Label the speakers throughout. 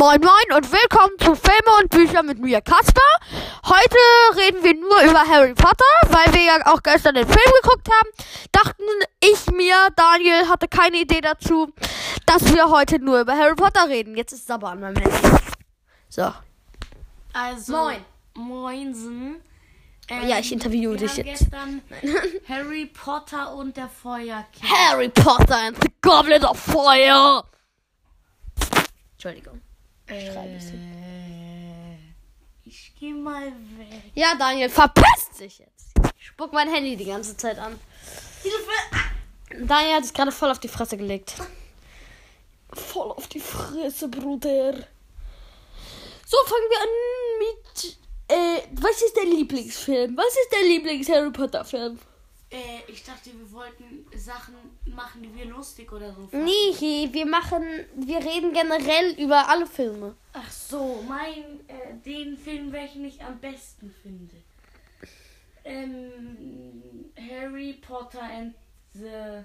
Speaker 1: Moin Moin und willkommen zu Filme und Bücher mit mir, Kasper. Heute reden wir nur über Harry Potter, weil wir ja auch gestern den Film geguckt haben. Dachten ich mir, Daniel hatte keine Idee dazu, dass wir heute nur über Harry Potter reden. Jetzt ist es aber an meinem Handy. So.
Speaker 2: Also,
Speaker 1: Moin.
Speaker 2: Moinsen. Ähm,
Speaker 1: Ja, ich interviewe
Speaker 2: wir
Speaker 1: dich jetzt.
Speaker 2: gestern Harry Potter und der Feuerkelch.
Speaker 1: Harry Potter and the Goblet of Fire. Entschuldigung.
Speaker 2: Äh, ich geh mal weg.
Speaker 1: Ja, Daniel verpisst sich jetzt. Ich spuck mein Handy die ganze Zeit an.
Speaker 2: Hilfe!
Speaker 1: Daniel hat es gerade voll auf die Fresse gelegt. Voll auf die Fresse, Bruder. So, fangen wir an mit. Äh, was ist dein Lieblingsfilm? Was ist dein Lieblings-Harry Potter-Film?
Speaker 2: Äh, ich dachte, wir wollten Sachen machen, die wir lustig oder so fanden.
Speaker 1: Nee, wir machen. Wir reden generell über alle Filme.
Speaker 2: Ach so, mein, äh, den Film, welchen ich am besten finde. Ähm, Harry Potter and the.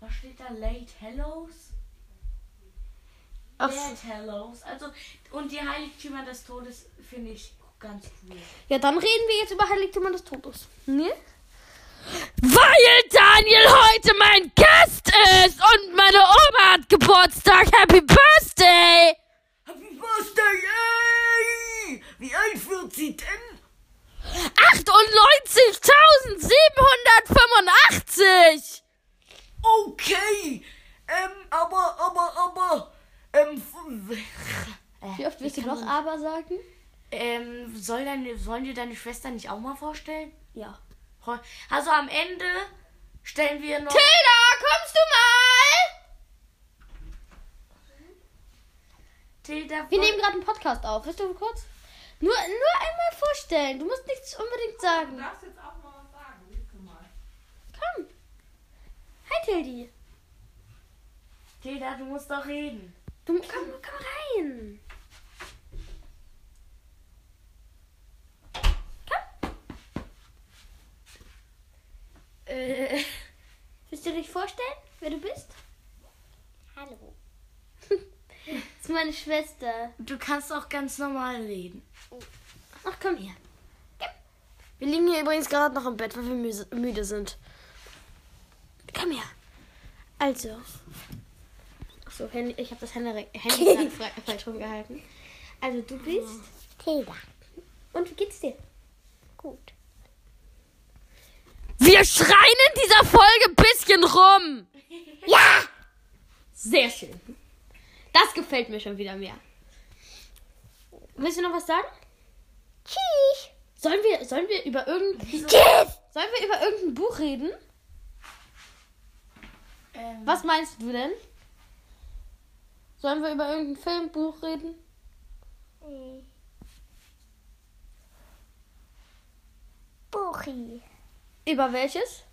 Speaker 2: Was steht da? Late Hallows?
Speaker 1: Ach
Speaker 2: Dead Hallows. Also, und die Heiligtümer des Todes finde ich ganz cool.
Speaker 1: Ja, dann reden wir jetzt über Heiligtümer des Todes. Ne? Weil Daniel heute mein Gast ist und meine Oma hat Geburtstag. Happy Birthday!
Speaker 2: Happy Birthday, ey! Wie alt wird sie denn?
Speaker 1: 98.785!
Speaker 2: Okay, ähm, aber, aber, aber, ähm,
Speaker 1: Wie oft willst du noch aber sagen?
Speaker 2: ähm, soll deine, sollen dir deine Schwester nicht auch mal vorstellen?
Speaker 1: Ja.
Speaker 2: Also am Ende stellen wir noch.
Speaker 1: Tilda, kommst du mal?
Speaker 2: Tilda,
Speaker 1: Wir nehmen gerade einen Podcast auf. Willst du kurz? Nur, nur einmal vorstellen. Du musst nichts unbedingt sagen.
Speaker 3: darfst jetzt auch mal was sagen. Siehst mal.
Speaker 1: Komm. Hi, Tildi.
Speaker 2: Tilda, du musst doch reden.
Speaker 1: Du, komm, komm rein.
Speaker 2: Äh,
Speaker 1: Willst du dich vorstellen, wer du bist? Hallo. das ist meine Schwester.
Speaker 2: du kannst auch ganz normal reden.
Speaker 1: Ach, komm her. Wir liegen hier übrigens gerade noch im Bett, weil wir müde sind. Komm her. Also. Achso, Handy, ich habe das Handy, Handy falsch rumgehalten. Also, du bist Tilda. Und wie geht's dir? Gut. Wir schreien in dieser Folge ein bisschen rum. Ja! Sehr schön. Das gefällt mir schon wieder mehr. Willst du noch was sagen? Tschüss. Sollen wir, sollen wir über irgendein Tschüss. Sollen wir über irgendein Buch reden?
Speaker 2: Ähm,
Speaker 1: Was meinst du denn? Sollen wir über irgendein Filmbuch reden?
Speaker 4: Buchi.
Speaker 1: Über welches?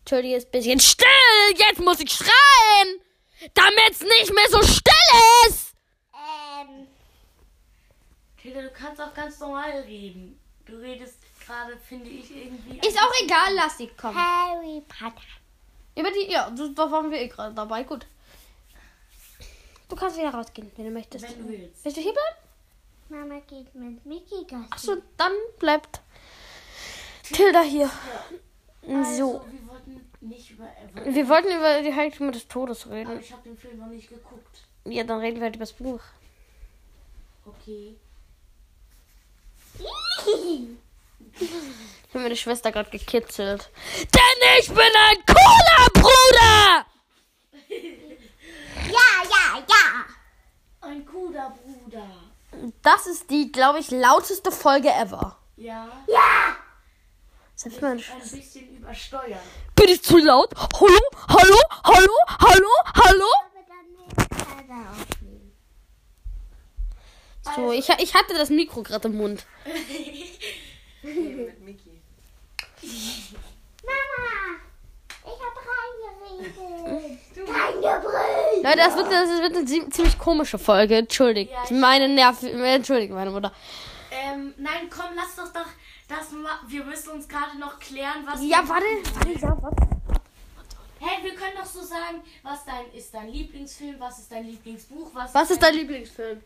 Speaker 1: Entschuldige, ist ein bisschen still. Jetzt muss ich schreien, damit es nicht mehr so still ist.
Speaker 4: Ähm,
Speaker 2: Tilda, du kannst auch ganz normal reden. Du redest gerade, finde ich, irgendwie.
Speaker 1: Ist auch egal, lass sie kommen.
Speaker 4: Harry Potter.
Speaker 1: Über die, ja, da waren wir eh gerade dabei. Gut. Du kannst wieder rausgehen, wenn du möchtest.
Speaker 2: Wenn du willst.
Speaker 1: Willst du hier bleiben?
Speaker 4: Mama geht mit Mickey Gassi.
Speaker 1: Achso, dann bleibt Tilda hier.
Speaker 2: Also,
Speaker 1: So.
Speaker 2: wir wollten nicht über. Äh,
Speaker 1: Wir wollten über die Heiligtümer des Todes
Speaker 2: aber
Speaker 1: reden.
Speaker 2: ich habe den Film noch nicht geguckt.
Speaker 1: Ja, dann reden wir halt über das Buch.
Speaker 2: Okay.
Speaker 1: Ich habe meine Schwester gerade gekitzelt. Denn ich bin ein cooler Bruder!
Speaker 4: Ja, ja, ja.
Speaker 2: Ein guter Bruder.
Speaker 1: Das ist die, glaube ich, lauteste Folge ever.
Speaker 2: Ja.
Speaker 1: Selbst meine
Speaker 2: Ein bisschen übersteuern.
Speaker 1: Bin ich zu laut? Hallo? Hallo? Hallo? Hallo? Hallo? So, ich, ich hatte das Mikro gerade im Mund.
Speaker 3: Mit Mickey.
Speaker 4: Mama, ich hab reingeredet. Reingebrüllt.
Speaker 1: Leute, das wird, das wird eine zie- ziemlich komische Folge. Entschuldigt.
Speaker 2: Ja,
Speaker 1: meine Nerven. Entschuldigt, meine Mutter.
Speaker 2: Ähm, nein, komm, lass doch doch das Wir müssen uns gerade noch klären, was.
Speaker 1: Ja, warte. Warte, ja, warte.
Speaker 2: Hä, Nein, wir können doch so sagen, was dein ist dein Lieblingsfilm, was ist dein Lieblingsbuch, was,
Speaker 1: Was ist dein Lieblingsfilm?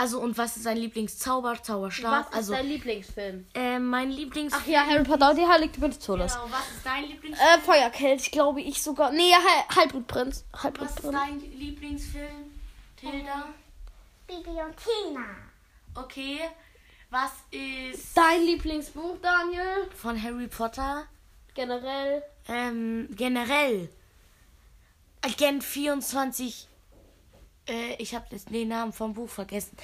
Speaker 2: Also und was ist dein Lieblingszauber, Zauberstab?
Speaker 1: Was ist
Speaker 2: also
Speaker 1: dein Lieblingsfilm?
Speaker 2: äh, mein Lieblings
Speaker 1: Ach ja, Harry Potter und die Heilige des Todes.
Speaker 2: Genau, was ist dein Lieblings
Speaker 1: Äh, Feuerkelch, glaube ich sogar. Nee, Hal Halbblutprinz.
Speaker 2: Was ist
Speaker 1: Halbblutprinz.
Speaker 2: dein Lieblingsfilm? Tilda?
Speaker 4: Bibi und Tina.
Speaker 2: Okay. Was ist
Speaker 1: Dein Lieblingsbuch, Daniel?
Speaker 2: von Harry Potter?
Speaker 1: Generell.
Speaker 2: Ähm, generell. Agent 24. Äh, ich habe den Namen vom Buch vergessen.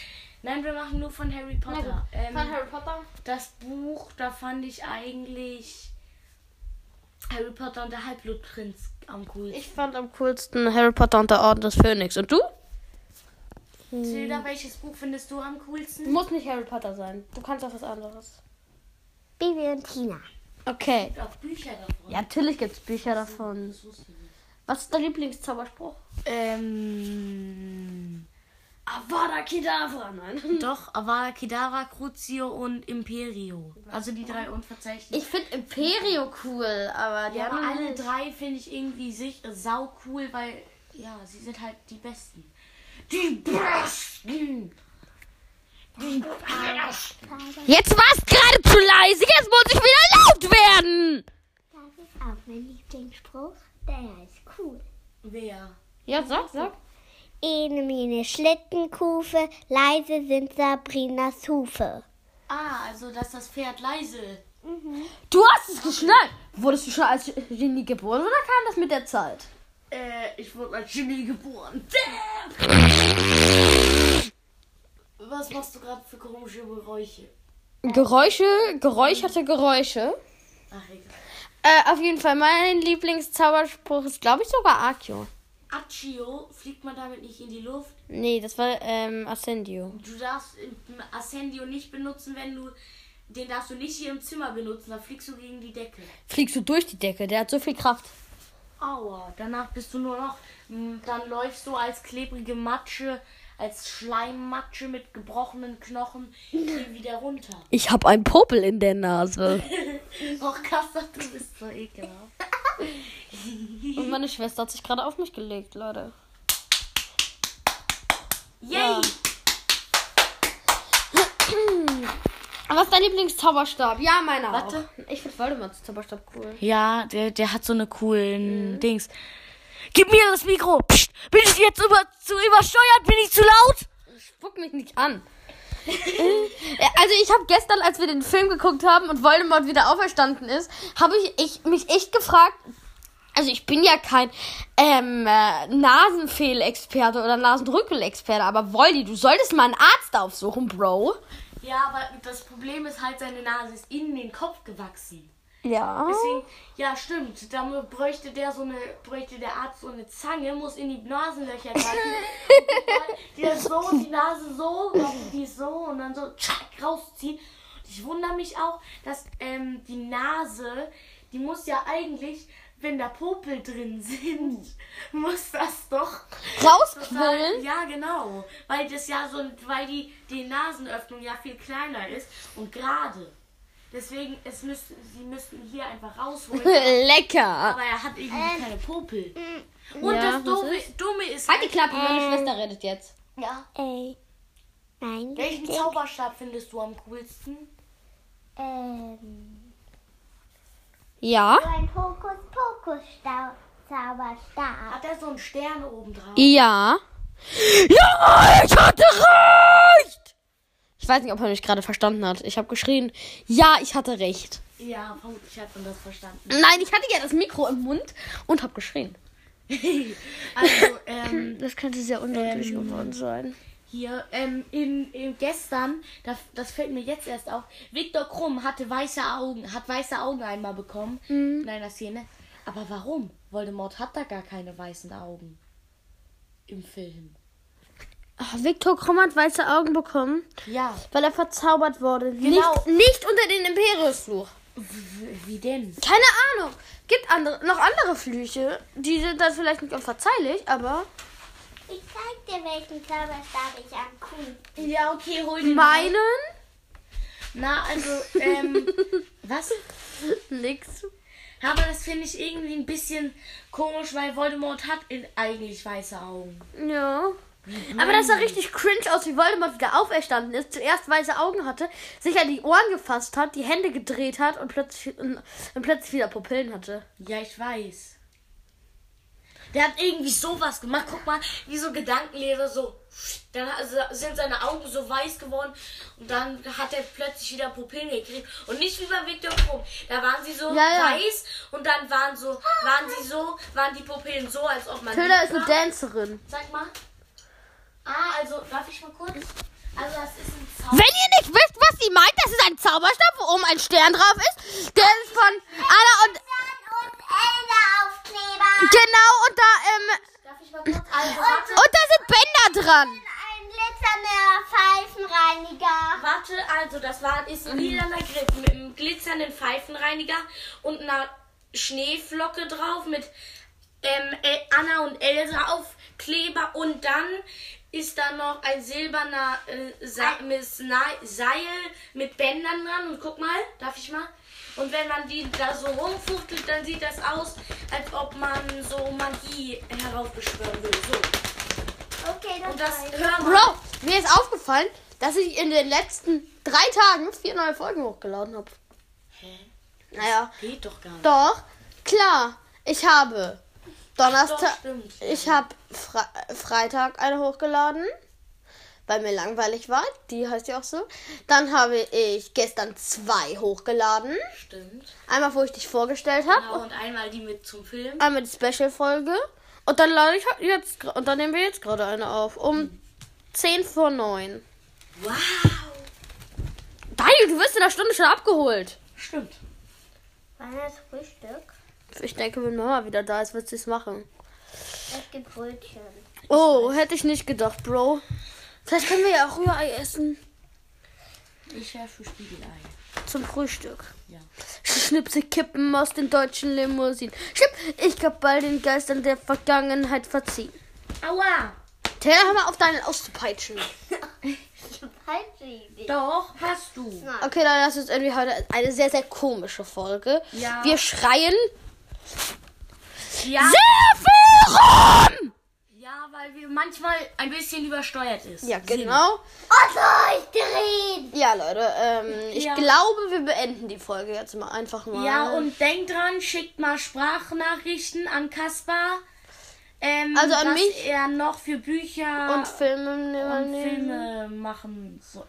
Speaker 2: Nein, wir machen nur von Harry Potter. Ähm,
Speaker 1: Von Harry Potter?
Speaker 2: das Buch, da fand ich eigentlich Harry Potter und der Halbblutprinz am coolsten.
Speaker 1: Ich fand am coolsten Harry Potter und der Orden des Phönix. Und du?
Speaker 2: Tilda, welches Buch findest du am coolsten?
Speaker 1: Muss nicht Harry Potter sein. Du kannst auch was anderes.
Speaker 4: Bibi und Tina.
Speaker 1: Okay.
Speaker 2: gibt auch Bücher davon.
Speaker 1: Ja, natürlich gibt es Bücher davon.
Speaker 2: Das wusste ich nicht.
Speaker 1: Was ist dein Lieblingszauberspruch?
Speaker 2: Ähm,
Speaker 1: Avada Kedavra, nein.
Speaker 2: doch, Avada Kedavra, Crucio und Imperio. Also die drei unverzeichnet.
Speaker 1: Ich finde Imperio cool, aber die
Speaker 2: ja, aber alle
Speaker 1: nicht.
Speaker 2: drei finde ich irgendwie sich sau cool, weil ja, sie sind halt die besten. Die besten. Die besten.
Speaker 1: Jetzt war es gerade zu leise, jetzt muss ich wieder laut werden.
Speaker 4: Das ist auch mein Lieblingsspruch. Der ist cool.
Speaker 2: Wer?
Speaker 1: Ja, sag, sag.
Speaker 4: Ene meine Schlittenkufe, leise sind Sabrinas Hufe.
Speaker 2: Ah, also dass das Pferd leise.
Speaker 1: Du hast es geschnallt. Wurdest du schon als Genie geboren oder kam das mit der Zeit?
Speaker 2: Äh, ich wurde als Genie geboren. Was machst du gerade für komische Geräusche?
Speaker 1: Geräusche, geräucherte Geräusche.
Speaker 2: Ach, egal.
Speaker 1: Äh, auf jeden Fall, mein Lieblingszauberspruch ist, glaube ich, sogar Akio.
Speaker 2: Accio, fliegt man damit nicht in die Luft?
Speaker 1: Nee, das war ähm, Ascendio.
Speaker 2: Du darfst im Ascendio nicht benutzen, wenn du. Den darfst du nicht hier im Zimmer benutzen, dann fliegst du gegen die Decke.
Speaker 1: Fliegst du durch die Decke, der hat so viel Kraft.
Speaker 2: Aua, danach bist du nur noch. m, Dann läufst du als klebrige Matsche, als Schleimmatsche mit gebrochenen Knochen hier wieder runter.
Speaker 1: Ich habe einen Popel in der Nase.
Speaker 2: Och, Kasper, du bist so ekelhaft.
Speaker 1: Und meine Schwester hat sich gerade auf mich gelegt, Leute.
Speaker 2: Yay!
Speaker 1: Was ist dein Lieblingszauberstab? Ja, meiner
Speaker 2: Warte.
Speaker 1: auch. Ich finde Voldemorts Zauberstab cool.
Speaker 2: Ja, der, der hat so eine coolen Dings. Gib mir das Mikro! Psst, bin ich jetzt über, zu übersteuert? Bin ich zu laut?
Speaker 1: Spuck mich nicht an. Äh, also ich habe gestern, als wir den Film geguckt haben und Voldemort wieder auferstanden ist, habe ich, ich mich echt gefragt. Also ich bin ja kein ähm, äh, Nasenfehlexperte oder Nasenrückelexperte, aber Voldy, du solltest mal einen Arzt aufsuchen, Bro.
Speaker 2: Ja, aber das Problem ist halt, seine Nase ist in den Kopf gewachsen.
Speaker 1: Ja.
Speaker 2: Deswegen, ja, stimmt. Da bräuchte der so eine, bräuchte der Arzt so eine Zange, muss in die Nasenlöcher greifen. die ist so, die Nase so, die so und dann so tschack, rausziehen. Und ich wundere mich auch, dass ähm, die Nase, die muss ja eigentlich, wenn da Popel drin sind, muss das doch
Speaker 1: Rausquillen?
Speaker 2: ja, genau. Weil das ja so, weil die, die Nasenöffnung ja viel kleiner ist und gerade. Deswegen, es müssten, sie müssten hier einfach rausholen.
Speaker 1: Lecker.
Speaker 2: aber er hat irgendwie keine Popel. Und
Speaker 1: Ja,
Speaker 2: das Dumme,
Speaker 1: ist?
Speaker 2: Dumme ist.
Speaker 1: Halt die Klappe, meine Schwester redet jetzt.
Speaker 2: Ja.
Speaker 4: Ey. Nein,
Speaker 2: Welchen
Speaker 4: richtig.
Speaker 2: Zauberstab findest du am coolsten?
Speaker 4: Ähm,
Speaker 1: Ja?
Speaker 4: so ein Hokus-Pokus-Zauberstab.
Speaker 2: Hat er so einen Stern oben drauf?
Speaker 1: Ja. Ja, ich hatte recht! Ich weiß nicht, ob er mich gerade verstanden hat. Ich habe geschrien, ja, ich hatte recht.
Speaker 2: Ja, vermutlich hat man das verstanden.
Speaker 1: Nein, ich hatte ja das Mikro im Mund und habe geschrien.
Speaker 2: Also, ähm,
Speaker 1: Das könnte sehr undeutlich
Speaker 2: Ähm,
Speaker 1: geworden sein.
Speaker 2: hier, ähm, in, in gestern, das, das fällt mir jetzt erst auf, Viktor Krumm hatte weiße Augen, hat weiße Augen einmal bekommen in einer Szene. Aber warum? Voldemort hat da gar keine weißen Augen im Film.
Speaker 1: Ach, Viktor Krumm hat weiße Augen bekommen,
Speaker 2: Ja,
Speaker 1: weil er verzaubert wurde.
Speaker 2: Genau.
Speaker 1: Nicht, nicht unter den Imperiusfluch.
Speaker 2: wie denn?
Speaker 1: Keine Ahnung. Gibt andere, noch andere Flüche. Die sind dann vielleicht nicht unverzeihlich, aber
Speaker 4: Ich zeig dir, welchen Zauberstab ich am coolsten
Speaker 2: Ja, okay, hol den.
Speaker 1: meinen
Speaker 2: Na, also, ähm, was?
Speaker 1: nix.
Speaker 2: Aber das finde ich irgendwie ein bisschen komisch, weil Voldemort hat in eigentlich weiße Augen.
Speaker 1: Ja. Aber das sah richtig cringe aus, wie Voldemort wieder auferstanden ist, zuerst weiße Augen hatte, sich an die Ohren gefasst hat, die Hände gedreht hat und plötzlich, und, und plötzlich wieder Pupillen hatte.
Speaker 2: Ja, ich weiß. Der hat irgendwie sowas gemacht. Guck mal, wie so Gedankenleser so. Dann also sind seine Augen so weiß geworden und dann hat er plötzlich wieder Pupillen gekriegt. Und nicht wie bei Victor Krumm. Da waren sie so
Speaker 1: Ja, ja.
Speaker 2: weiß und dann waren so, waren sie so, waren die Pupillen so, als ob man. Lieb
Speaker 1: ist eine. Dancerin.
Speaker 2: Sag mal. Ah, also, darf ich mal kurz? Also, das ist ein Zauber.
Speaker 1: Wenn ihr nicht wisst, was sie meint, das ist ein Zauberstab, wo oben ein Stern drauf ist. Der ist von Anna und.
Speaker 4: und Aufkleber.
Speaker 1: Genau, und da, ähm.
Speaker 2: Darf ich mal kurz? Also, warte.
Speaker 1: Und da sind Bänder dran.
Speaker 4: Ein glitzernder Pfeifenreiniger.
Speaker 2: Warte, also das war ist ein lilaner Griff mit einem glitzernden Pfeifenreiniger und einer Schneeflocke drauf mit ähm, Anna und Elsa Aufkleber und dann ist da noch ein silberner äh, mit Sna- Seil mit Bändern dran und guck mal, darf ich mal? Und wenn man die da so rumfuchtelt, dann sieht das aus, als ob man so Magie heraufbeschwören will. So.
Speaker 4: Okay, das,
Speaker 2: Und das hör mal.
Speaker 1: Bro, mir ist aufgefallen, dass ich in den letzten drei Tagen vier neue Folgen hochgeladen habe.
Speaker 2: Hä?
Speaker 1: Naja,
Speaker 2: Geht doch gar nicht.
Speaker 1: doch, klar. Ich habe Donnerstag,
Speaker 2: Doch, stimmt.
Speaker 1: ich habe Fre Freitag eine hochgeladen, weil mir langweilig war. Die heißt ja auch so. Dann habe ich gestern zwei hochgeladen.
Speaker 2: Stimmt.
Speaker 1: Einmal, wo ich dich vorgestellt habe.
Speaker 2: Genau, und einmal die mit zum Film.
Speaker 1: Einmal die Special-Folge. Und dann lade ich jetzt, gra- und dann nehmen wir jetzt gerade eine auf. Um 10 vor 9.
Speaker 2: Wow.
Speaker 1: Daniel, du wirst in einer Stunde schon abgeholt.
Speaker 2: Stimmt.
Speaker 4: Wann das Frühstück?
Speaker 1: Ich denke, wenn Mama wieder da ist, wird sie es machen.
Speaker 4: Es gibt Brötchen.
Speaker 1: Oh, hätte ich nicht gedacht, Bro. Vielleicht können wir ja auch Rührei essen.
Speaker 2: Ich für Spiegelei.
Speaker 1: Zum Frühstück.
Speaker 2: Ja.
Speaker 1: Schnipse kippen aus den deutschen Limousinen. Schnipp, ich hab bald den Geistern der Vergangenheit verziehen.
Speaker 2: Aua.
Speaker 1: Taylor, hör mal auf, deinen auszupeitschen.
Speaker 4: Falsche Idee.
Speaker 2: Doch, hast du.
Speaker 1: Okay, dann das ist irgendwie heute eine sehr, sehr komische Folge.
Speaker 2: Ja.
Speaker 1: Wir schreien
Speaker 2: Ja.
Speaker 1: sehr viel rum.
Speaker 2: Ja, weil wir manchmal ein bisschen übersteuert ist.
Speaker 1: Ja, genau.
Speaker 4: Otto, ich drehen.
Speaker 1: Ja, Leute, ähm, ich
Speaker 2: Ja.
Speaker 1: glaube, wir beenden die Folge jetzt mal einfach mal.
Speaker 2: Ja, und denkt dran, schickt mal Sprachnachrichten an Kaspar. Ähm,
Speaker 1: Also an
Speaker 2: was
Speaker 1: mich.
Speaker 2: er noch für Bücher
Speaker 1: Und Filme nehmen.
Speaker 2: und Filme machen so,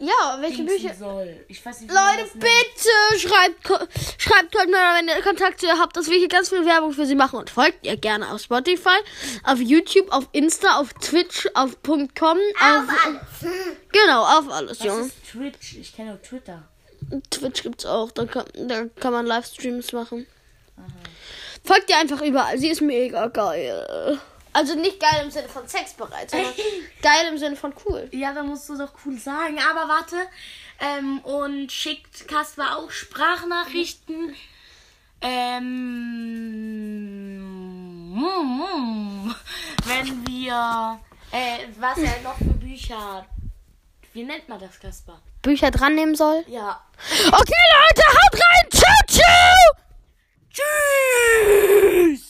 Speaker 1: Ja, welche
Speaker 2: Dingsen
Speaker 1: Bücher?
Speaker 2: soll. Ich weiß nicht,
Speaker 1: Leute, bitte schreibt, ko- schreibt heute mal, wenn ihr Kontakt zu ihr habt, dass wir hier ganz viel Werbung für sie machen. Und folgt ihr gerne auf Spotify, auf YouTube, auf Insta, auf Twitch, auf .com. Auf, genau, auf alles,
Speaker 2: Was
Speaker 1: Junge.
Speaker 2: ist Twitch? Ich kenne nur Twitter.
Speaker 1: Twitch gibt's auch, da kann, da kann man Livestreams machen. Folgt ihr einfach überall, sie ist mega geil. Also nicht geil im Sinne von sexbereit, sondern geil im Sinne von cool.
Speaker 2: Ja, da musst du doch cool sagen. Aber warte. Ähm, und schickt Kasper auch Sprachnachrichten. Ähm, wenn wir. Äh, was er noch für Bücher hat. Wie nennt man das, Kasper?
Speaker 1: Bücher dran nehmen soll.
Speaker 2: Ja.
Speaker 1: Okay, Leute, haut rein. Ciao, ciao.
Speaker 2: Tschüss!